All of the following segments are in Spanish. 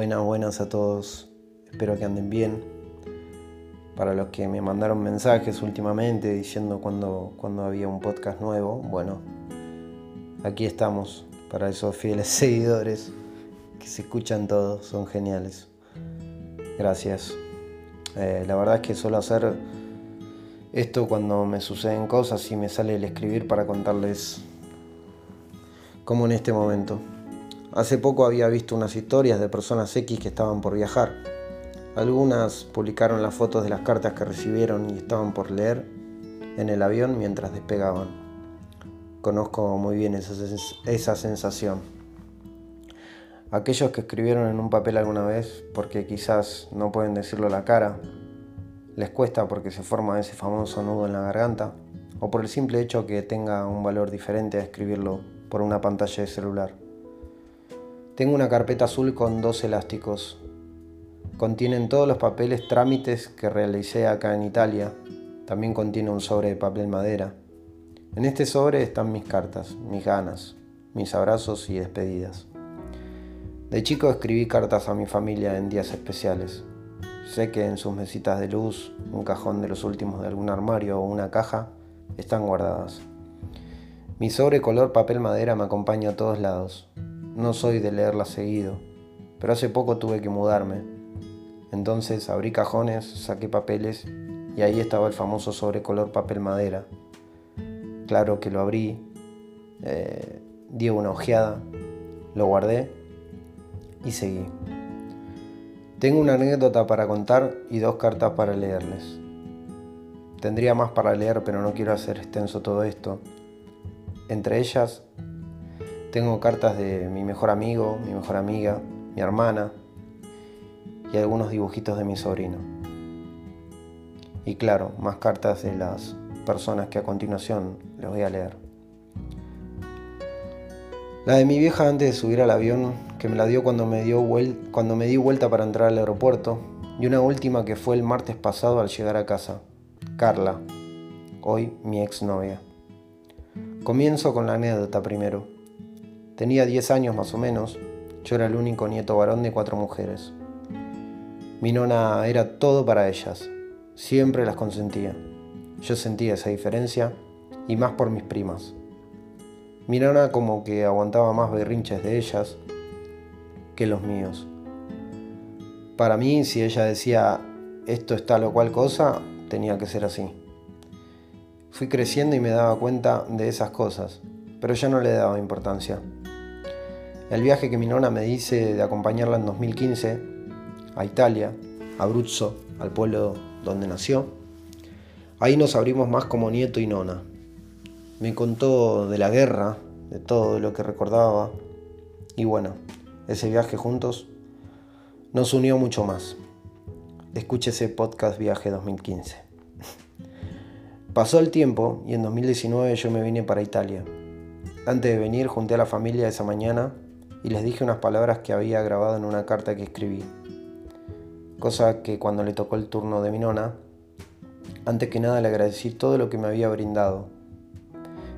buenas, buenas a todos. Espero que anden bien. Para los que me mandaron mensajes últimamente diciendo cuando, había un podcast nuevo, bueno, aquí estamos para esos fieles seguidores que se escuchan todos, son geniales. Gracias. Eh, la verdad es que suelo hacer esto cuando me suceden cosas y me sale el escribir para contarles como en este momento. Hace poco había visto unas historias de personas X que estaban por viajar. Algunas publicaron las fotos de las cartas que recibieron y estaban por leer en el avión mientras despegaban. Conozco muy bien esa, esa sensación. Aquellos que escribieron en un papel alguna vez porque quizás no pueden decirlo a la cara, les cuesta porque se forma ese famoso nudo en la garganta, o por el simple hecho que tenga un valor diferente a escribirlo por una pantalla de celular. Tengo una carpeta azul con dos elásticos. Contienen todos los papeles trámites que realicé acá en Italia. También contiene un sobre de papel madera. En este sobre están mis cartas, mis ganas, mis abrazos y despedidas. De chico escribí cartas a mi familia en días especiales. Sé que en sus mesitas de luz, un cajón de los últimos de algún armario o una caja están guardadas. Mi sobre color papel madera me acompaña a todos lados. No soy de leerla seguido, pero hace poco tuve que mudarme. Entonces abrí cajones, saqué papeles y ahí estaba el famoso sobre color papel madera. Claro que lo abrí, eh, di una ojeada, lo guardé y seguí. Tengo una anécdota para contar y dos cartas para leerles. Tendría más para leer, pero no quiero hacer extenso todo esto. Entre ellas, tengo cartas de mi mejor amigo, mi mejor amiga, mi hermana y algunos dibujitos de mi sobrino. Y claro, más cartas de las personas que a continuación les voy a leer. La de mi vieja antes de subir al avión, que me la dio cuando me, dio cuando me di vuelta para entrar al aeropuerto, y una última que fue el martes pasado al llegar a casa, Carla, hoy mi exnovia. Comienzo con la anécdota primero. Tenía 10 años más o menos, yo era el único nieto varón de cuatro mujeres. Mi nona era todo para ellas, siempre las consentía. Yo sentía esa diferencia y más por mis primas. Mi nona como que aguantaba más berrinches de ellas que los míos. Para mí, si ella decía esto es tal o cual cosa, tenía que ser así. Fui creciendo y me daba cuenta de esas cosas, pero ya no le daba importancia. El viaje que mi nona me dice de acompañarla en 2015 a Italia, a Abruzzo, al pueblo donde nació, ahí nos abrimos más como nieto y nona. Me contó de la guerra, de todo lo que recordaba, y bueno, ese viaje juntos nos unió mucho más. Escuche ese podcast Viaje 2015. Pasó el tiempo y en 2019 yo me vine para Italia. Antes de venir junté a la familia esa mañana y les dije unas palabras que había grabado en una carta que escribí. Cosa que cuando le tocó el turno de mi nona, antes que nada le agradecí todo lo que me había brindado.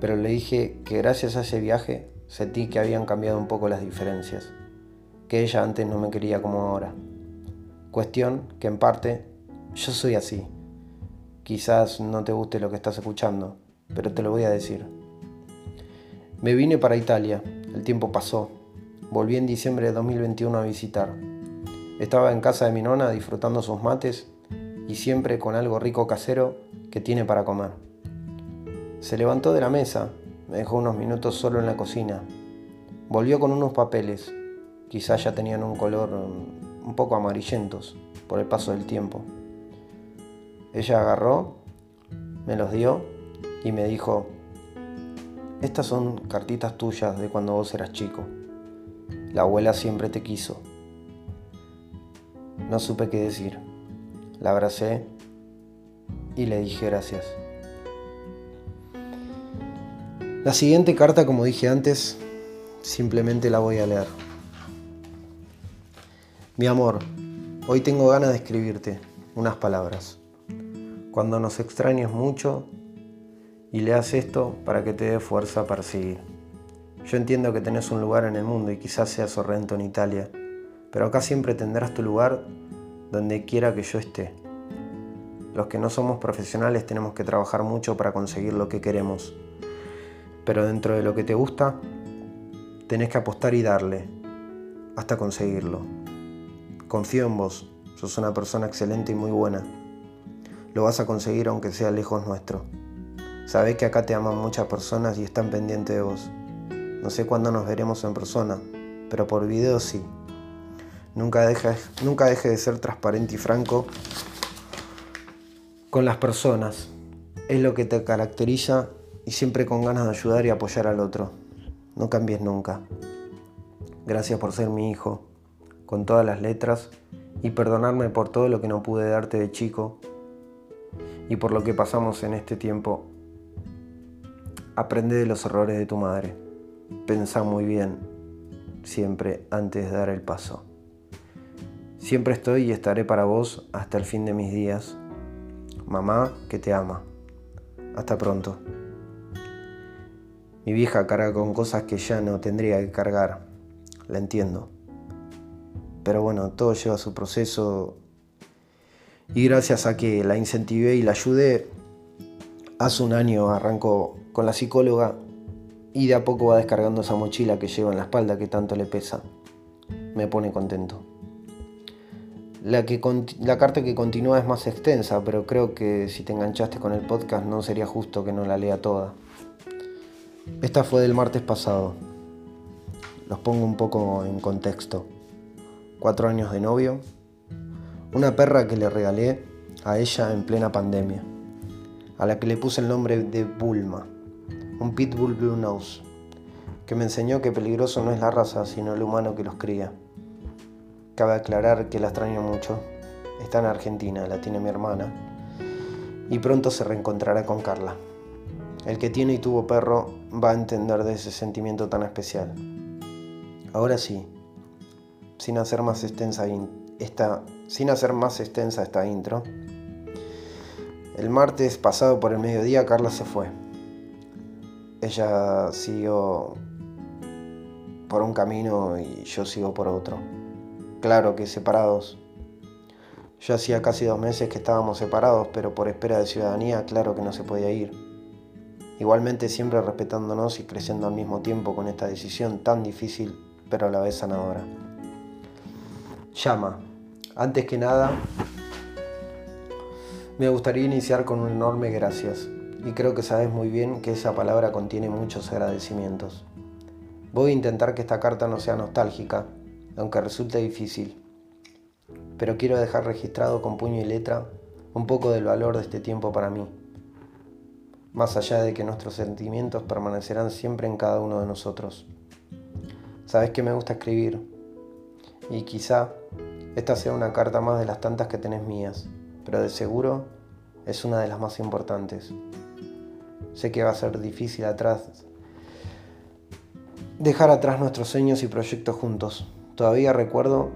Pero le dije que gracias a ese viaje sentí que habían cambiado un poco las diferencias, que ella antes no me quería como ahora. Cuestión que en parte yo soy así. Quizás no te guste lo que estás escuchando, pero te lo voy a decir. Me vine para Italia, el tiempo pasó, volví en diciembre de 2021 a visitar. Estaba en casa de mi nona disfrutando sus mates y siempre con algo rico casero que tiene para comer. Se levantó de la mesa, me dejó unos minutos solo en la cocina. Volvió con unos papeles, quizás ya tenían un color un poco amarillentos por el paso del tiempo. Ella agarró, me los dio y me dijo, estas son cartitas tuyas de cuando vos eras chico. La abuela siempre te quiso. No supe qué decir. La abracé y le dije gracias. La siguiente carta, como dije antes, simplemente la voy a leer. Mi amor, hoy tengo ganas de escribirte unas palabras. Cuando nos extrañes mucho y leas esto para que te dé fuerza para seguir. Yo entiendo que tenés un lugar en el mundo y quizás sea Sorrento en Italia, pero acá siempre tendrás tu lugar donde quiera que yo esté. Los que no somos profesionales tenemos que trabajar mucho para conseguir lo que queremos, pero dentro de lo que te gusta, tenés que apostar y darle, hasta conseguirlo. Confío en vos, sos una persona excelente y muy buena. Lo vas a conseguir aunque sea lejos nuestro. Sabés que acá te aman muchas personas y están pendientes de vos. No sé cuándo nos veremos en persona, pero por video sí. Nunca dejes, nunca deje de ser transparente y franco con las personas. Es lo que te caracteriza y siempre con ganas de ayudar y apoyar al otro. No cambies nunca. Gracias por ser mi hijo, con todas las letras, y perdonarme por todo lo que no pude darte de chico y por lo que pasamos en este tiempo. Aprende de los errores de tu madre. Pensa muy bien, siempre antes de dar el paso. Siempre estoy y estaré para vos hasta el fin de mis días. Mamá que te ama. Hasta pronto. Mi vieja carga con cosas que ya no tendría que cargar. La entiendo. Pero bueno, todo lleva su proceso. Y gracias a que la incentivé y la ayudé, hace un año arrancó con la psicóloga y de a poco va descargando esa mochila que lleva en la espalda que tanto le pesa. Me pone contento. La, carta que continúa es más extensa, pero creo que si te enganchaste con el podcast no sería justo que no la lea toda. Esta fue del martes pasado. Los pongo un poco en contexto. Cuatro años de novio. Una perra que le regalé a ella en plena pandemia. A la que le puse el nombre de Bulma. Un Pitbull Blue Nose. Que me enseñó que peligroso no es la raza, sino el humano que los cría. Cabe aclarar que la extraño mucho. Está en Argentina, la tiene mi hermana. Y pronto se reencontrará con Carla. El que tiene y tuvo perro va a entender de ese sentimiento tan especial. Ahora sí, sin hacer más extensa esta, sin hacer más extensa esta intro. El martes pasado por el mediodía Carla se fue. Ella siguió por un camino y yo sigo por otro claro que separados. Yo hacía casi dos meses que estábamos separados, pero por espera de ciudadanía, claro que no se podía ir. Igualmente siempre respetándonos y creciendo al mismo tiempo con esta decisión tan difícil, pero a la vez sanadora. Llama. Antes que nada, me gustaría iniciar con un enorme gracias. Y creo que sabes muy bien que esa palabra contiene muchos agradecimientos. Voy a intentar que esta carta no sea nostálgica, aunque resulte difícil. Pero quiero dejar registrado con puño y letra un poco del valor de este tiempo para mí, más allá de que nuestros sentimientos permanecerán siempre en cada uno de nosotros. Sabes que me gusta escribir y quizá esta sea una carta más de las tantas que tenés mías, pero de seguro es una de las más importantes. Sé que va a ser difícil atrás dejar atrás nuestros sueños y proyectos juntos, Todavía recuerdo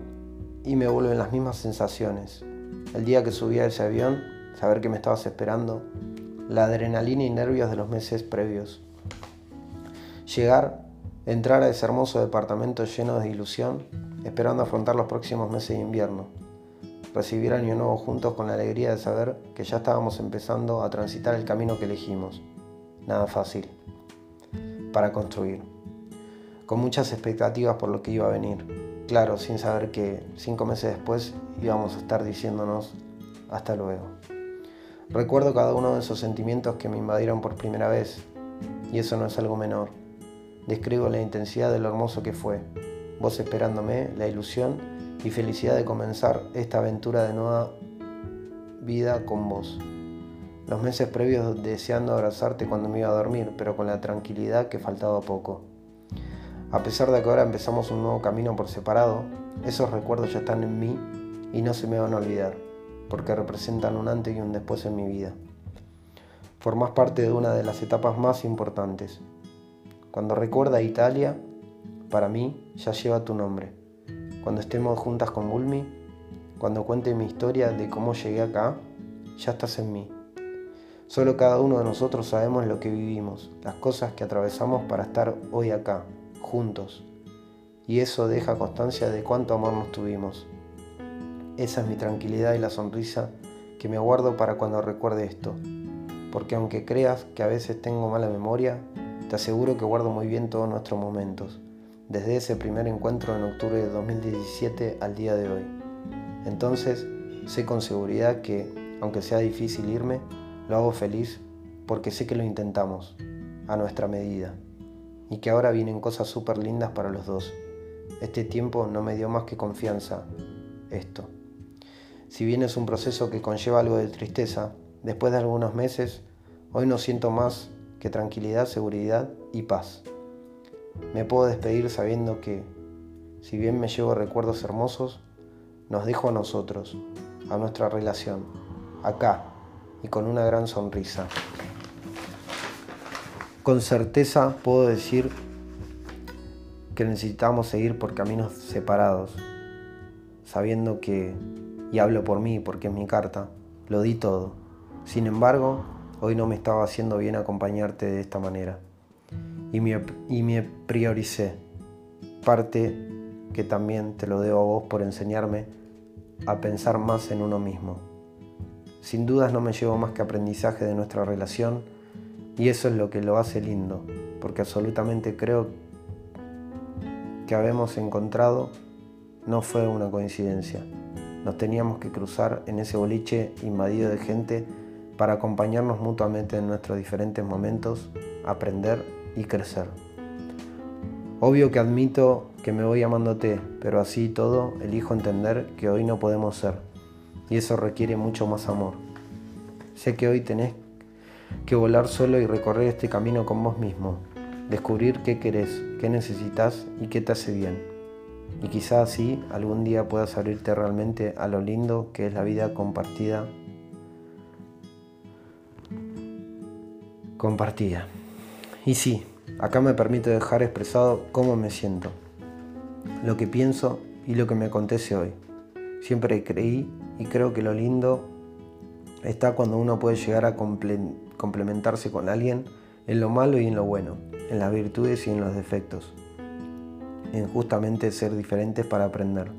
y me vuelven las mismas sensaciones. El día que subí a ese avión, saber que me estabas esperando, la adrenalina y nervios de los meses previos. Llegar, entrar a ese hermoso departamento lleno de ilusión, esperando afrontar los próximos meses de invierno. Recibir año nuevo juntos con la alegría de saber que ya estábamos empezando a transitar el camino que elegimos. Nada fácil. Para construir. Con muchas expectativas por lo que iba a venir claro, sin saber que cinco meses después íbamos a estar diciéndonos hasta luego. Recuerdo cada uno de esos sentimientos que me invadieron por primera vez, y eso no es algo menor. Describo la intensidad de lo hermoso que fue, vos esperándome, la ilusión y felicidad de comenzar esta aventura de nueva vida con vos. Los meses previos deseando abrazarte cuando me iba a dormir, pero con la tranquilidad que faltaba poco. A pesar de que ahora empezamos un nuevo camino por separado, esos recuerdos ya están en mí y no se me van a olvidar, porque representan un antes y un después en mi vida. Formás parte de una de las etapas más importantes. Cuando recuerda Italia, para mí ya lleva tu nombre. Cuando estemos juntas con Bulmi, cuando cuente mi historia de cómo llegué acá, ya estás en mí. Solo cada uno de nosotros sabemos lo que vivimos, las cosas que atravesamos para estar hoy acá, juntos. y eso deja constancia de cuánto amor nos tuvimos. Esa es mi tranquilidad y la sonrisa que me guardo para cuando recuerde esto, porque aunque creas que a veces tengo mala memoria, te aseguro que guardo muy bien todos nuestros momentos, desde ese primer encuentro en octubre de 2017 al día de hoy. Entonces, sé con seguridad que, aunque sea difícil irme, lo hago feliz porque sé que lo intentamos, a nuestra medida, y que ahora vienen cosas súper lindas para los dos. Este tiempo no me dio más que confianza, esto. Si bien es un proceso que conlleva algo de tristeza, después de algunos meses, hoy no siento más que tranquilidad, seguridad y paz. Me puedo despedir sabiendo que, si bien me llevo recuerdos hermosos, nos dejo a nosotros, a nuestra relación, acá y con una gran sonrisa. Con certeza puedo decir que necesitamos seguir por caminos separados, sabiendo que y hablo por mí porque es mi carta, lo di todo. Sin embargo, hoy no me estaba haciendo bien acompañarte de esta manera. Y me, prioricé, parte que también te lo debo a vos por enseñarme a pensar más en uno mismo. Sin dudas no me llevo más que aprendizaje de nuestra relación y eso es lo que lo hace lindo, porque absolutamente creo que habemos encontrado no fue una coincidencia. Nos teníamos que cruzar en ese boliche invadido de gente para acompañarnos mutuamente en nuestros diferentes momentos, aprender y crecer. Obvio que admito que me voy amándote, pero así todo elijo entender que hoy no podemos ser, y eso requiere mucho más amor. Sé que hoy tenés que volar solo y recorrer este camino con vos mismo, descubrir qué querés, qué necesitas y qué te hace bien y quizás así algún día puedas abrirte realmente a lo lindo que es la vida compartida. Compartida. Y sí, acá me permito dejar expresado cómo me siento, lo que pienso y lo que me acontece hoy. Siempre creí y creo que lo lindo está cuando uno puede llegar a complementarse con alguien en lo malo y en lo bueno, en las virtudes y en los defectos en justamente ser diferentes para aprender.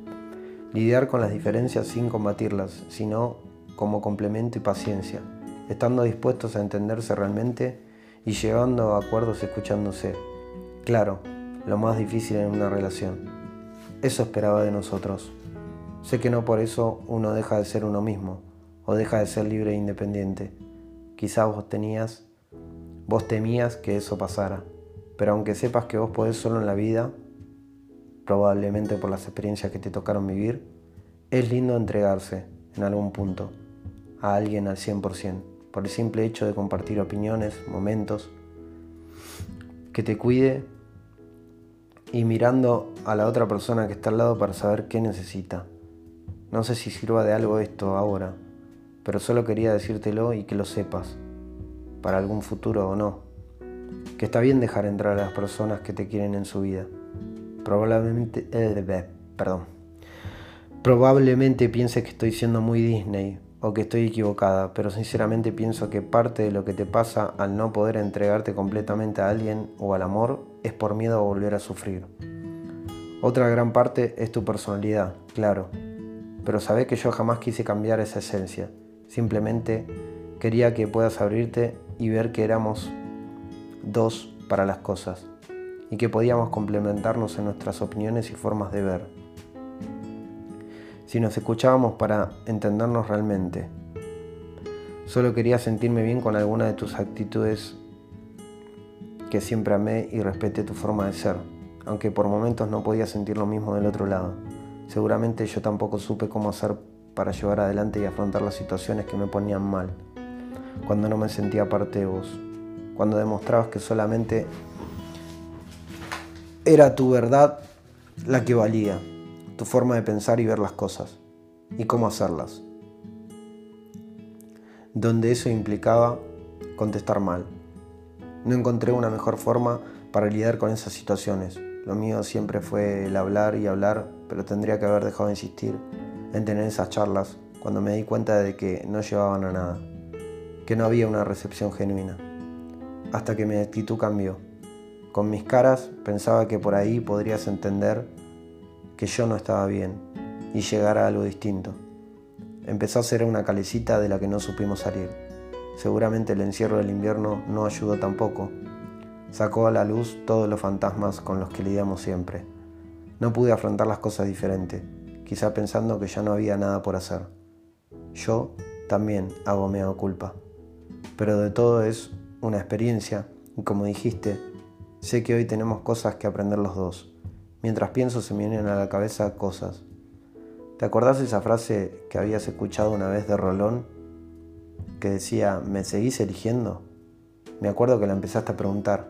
Lidiar con las diferencias sin combatirlas, sino como complemento y paciencia, estando dispuestos a entenderse realmente y llegando a acuerdos escuchándose. Claro, lo más difícil en una relación. Eso esperaba de nosotros. Sé que no por eso uno deja de ser uno mismo o deja de ser libre e independiente. Quizás vos tenías, vos temías que eso pasara, pero aunque sepas que vos podés solo en la vida, probablemente por las experiencias que te tocaron vivir, es lindo entregarse en algún punto a alguien al 100%, por el simple hecho de compartir opiniones, momentos, que te cuide y mirando a la otra persona que está al lado para saber qué necesita. No sé si sirva de algo esto ahora, pero solo quería decírtelo y que lo sepas, para algún futuro o no, que está bien dejar entrar a las personas que te quieren en su vida Probablemente, eh, perdón. Probablemente piense que estoy siendo muy Disney o que estoy equivocada, pero sinceramente pienso que parte de lo que te pasa al no poder entregarte completamente a alguien o al amor es por miedo a volver a sufrir. Otra gran parte es tu personalidad, claro, pero sabes que yo jamás quise cambiar esa esencia. Simplemente quería que puedas abrirte y ver que éramos dos para las cosas y que podíamos complementarnos en nuestras opiniones y formas de ver. Si nos escuchábamos para entendernos realmente. Solo quería sentirme bien con alguna de tus actitudes que siempre amé y respeté tu forma de ser, aunque por momentos no podía sentir lo mismo del otro lado. Seguramente yo tampoco supe cómo hacer para llevar adelante y afrontar las situaciones que me ponían mal, cuando no me sentía parte de vos, cuando demostrabas que solamente era tu verdad la que valía, tu forma de pensar y ver las cosas, y cómo hacerlas. Donde eso implicaba contestar mal. No encontré una mejor forma para lidiar con esas situaciones. Lo mío siempre fue el hablar y hablar, pero tendría que haber dejado de insistir en tener esas charlas cuando me di cuenta de que no llevaban a nada, que no había una recepción genuina, hasta que mi actitud cambió con mis caras pensaba que por ahí podrías entender que yo no estaba bien y llegara algo distinto. Empezó a ser una calecita de la que no supimos salir. Seguramente el encierro del invierno no ayudó tampoco. Sacó a la luz todos los fantasmas con los que lidiamos siempre. No pude afrontar las cosas diferente, quizá pensando que ya no había nada por hacer. Yo también hago mea culpa. Pero de todo es una experiencia y como dijiste, sé que hoy tenemos cosas que aprender los dos. Mientras pienso se me vienen a la cabeza cosas. ¿Te acordás esa frase que habías escuchado una vez de Rolón? Que decía, ¿me seguís eligiendo? Me acuerdo que la empezaste a preguntar.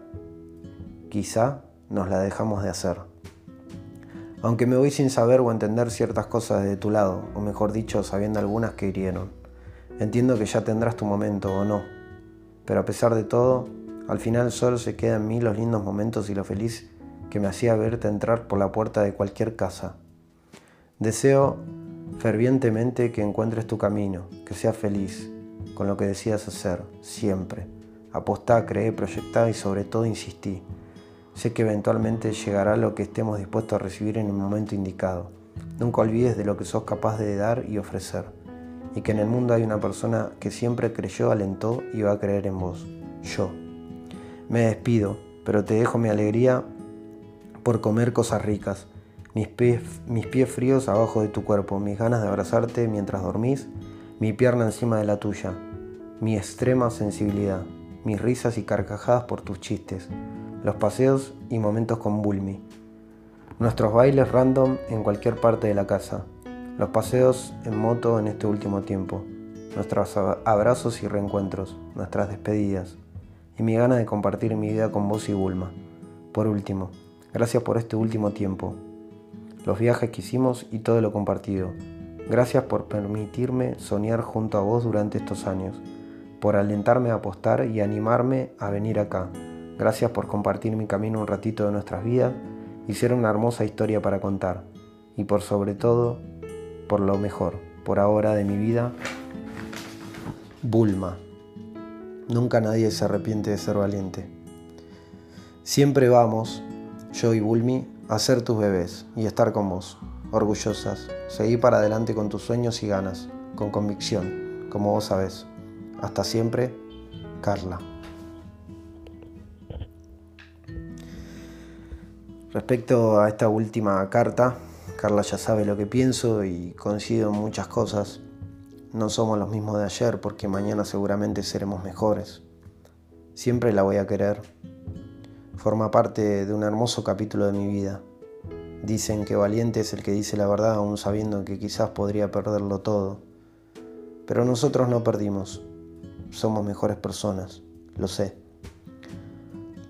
Quizá nos la dejamos de hacer. Aunque me voy sin saber o entender ciertas cosas de tu lado, o mejor dicho, sabiendo algunas que hirieron. Entiendo que ya tendrás tu momento o no, pero a pesar de todo, al final solo se quedan en mí los lindos momentos y lo feliz que me hacía verte entrar por la puerta de cualquier casa. Deseo fervientemente que encuentres tu camino, que seas feliz con lo que decidas hacer, siempre. Apostá, creé, proyectá y sobre todo insistí. Sé que eventualmente llegará lo que estemos dispuestos a recibir en el momento indicado. Nunca olvides de lo que sos capaz de dar y ofrecer y que en el mundo hay una persona que siempre creyó, alentó y va a creer en vos, yo. Me despido, pero te dejo mi alegría por comer cosas ricas, mis pies, mis pies fríos abajo de tu cuerpo, mis ganas de abrazarte mientras dormís, mi pierna encima de la tuya, mi extrema sensibilidad, mis risas y carcajadas por tus chistes, los paseos y momentos con Bulmi, nuestros bailes random en cualquier parte de la casa, los paseos en moto en este último tiempo, nuestros abrazos y reencuentros, nuestras despedidas y mi gana de compartir mi vida con vos y Bulma. Por último, gracias por este último tiempo, los viajes que hicimos y todo lo compartido. Gracias por permitirme soñar junto a vos durante estos años, por alentarme a apostar y animarme a venir acá. Gracias por compartir mi camino un ratito de nuestras vidas y ser una hermosa historia para contar. Y por sobre todo, por lo mejor, por ahora de mi vida, Bulma. Nunca nadie se arrepiente de ser valiente. Siempre vamos, yo y Bulmi, a ser tus bebés y estar con vos, orgullosas. Seguir para adelante con tus sueños y ganas, con convicción, como vos sabés. Hasta siempre, Carla. Respecto a esta última carta, Carla ya sabe lo que pienso y coincido en muchas cosas. No somos los mismos de ayer porque mañana seguramente seremos mejores. Siempre la voy a querer. Forma parte de un hermoso capítulo de mi vida. Dicen que valiente es el que dice la verdad aún sabiendo que quizás podría perderlo todo. Pero nosotros no perdimos. Somos mejores personas, lo sé.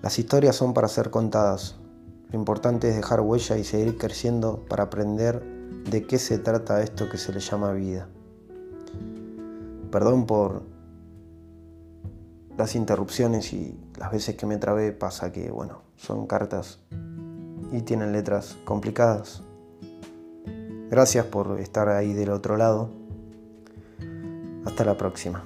Las historias son para ser contadas, lo importante es dejar huella y seguir creciendo para aprender de qué se trata esto que se le llama vida. Perdón por las interrupciones y las veces que me trabé pasa que, bueno, son cartas y tienen letras complicadas. Gracias por estar ahí del otro lado. Hasta la próxima.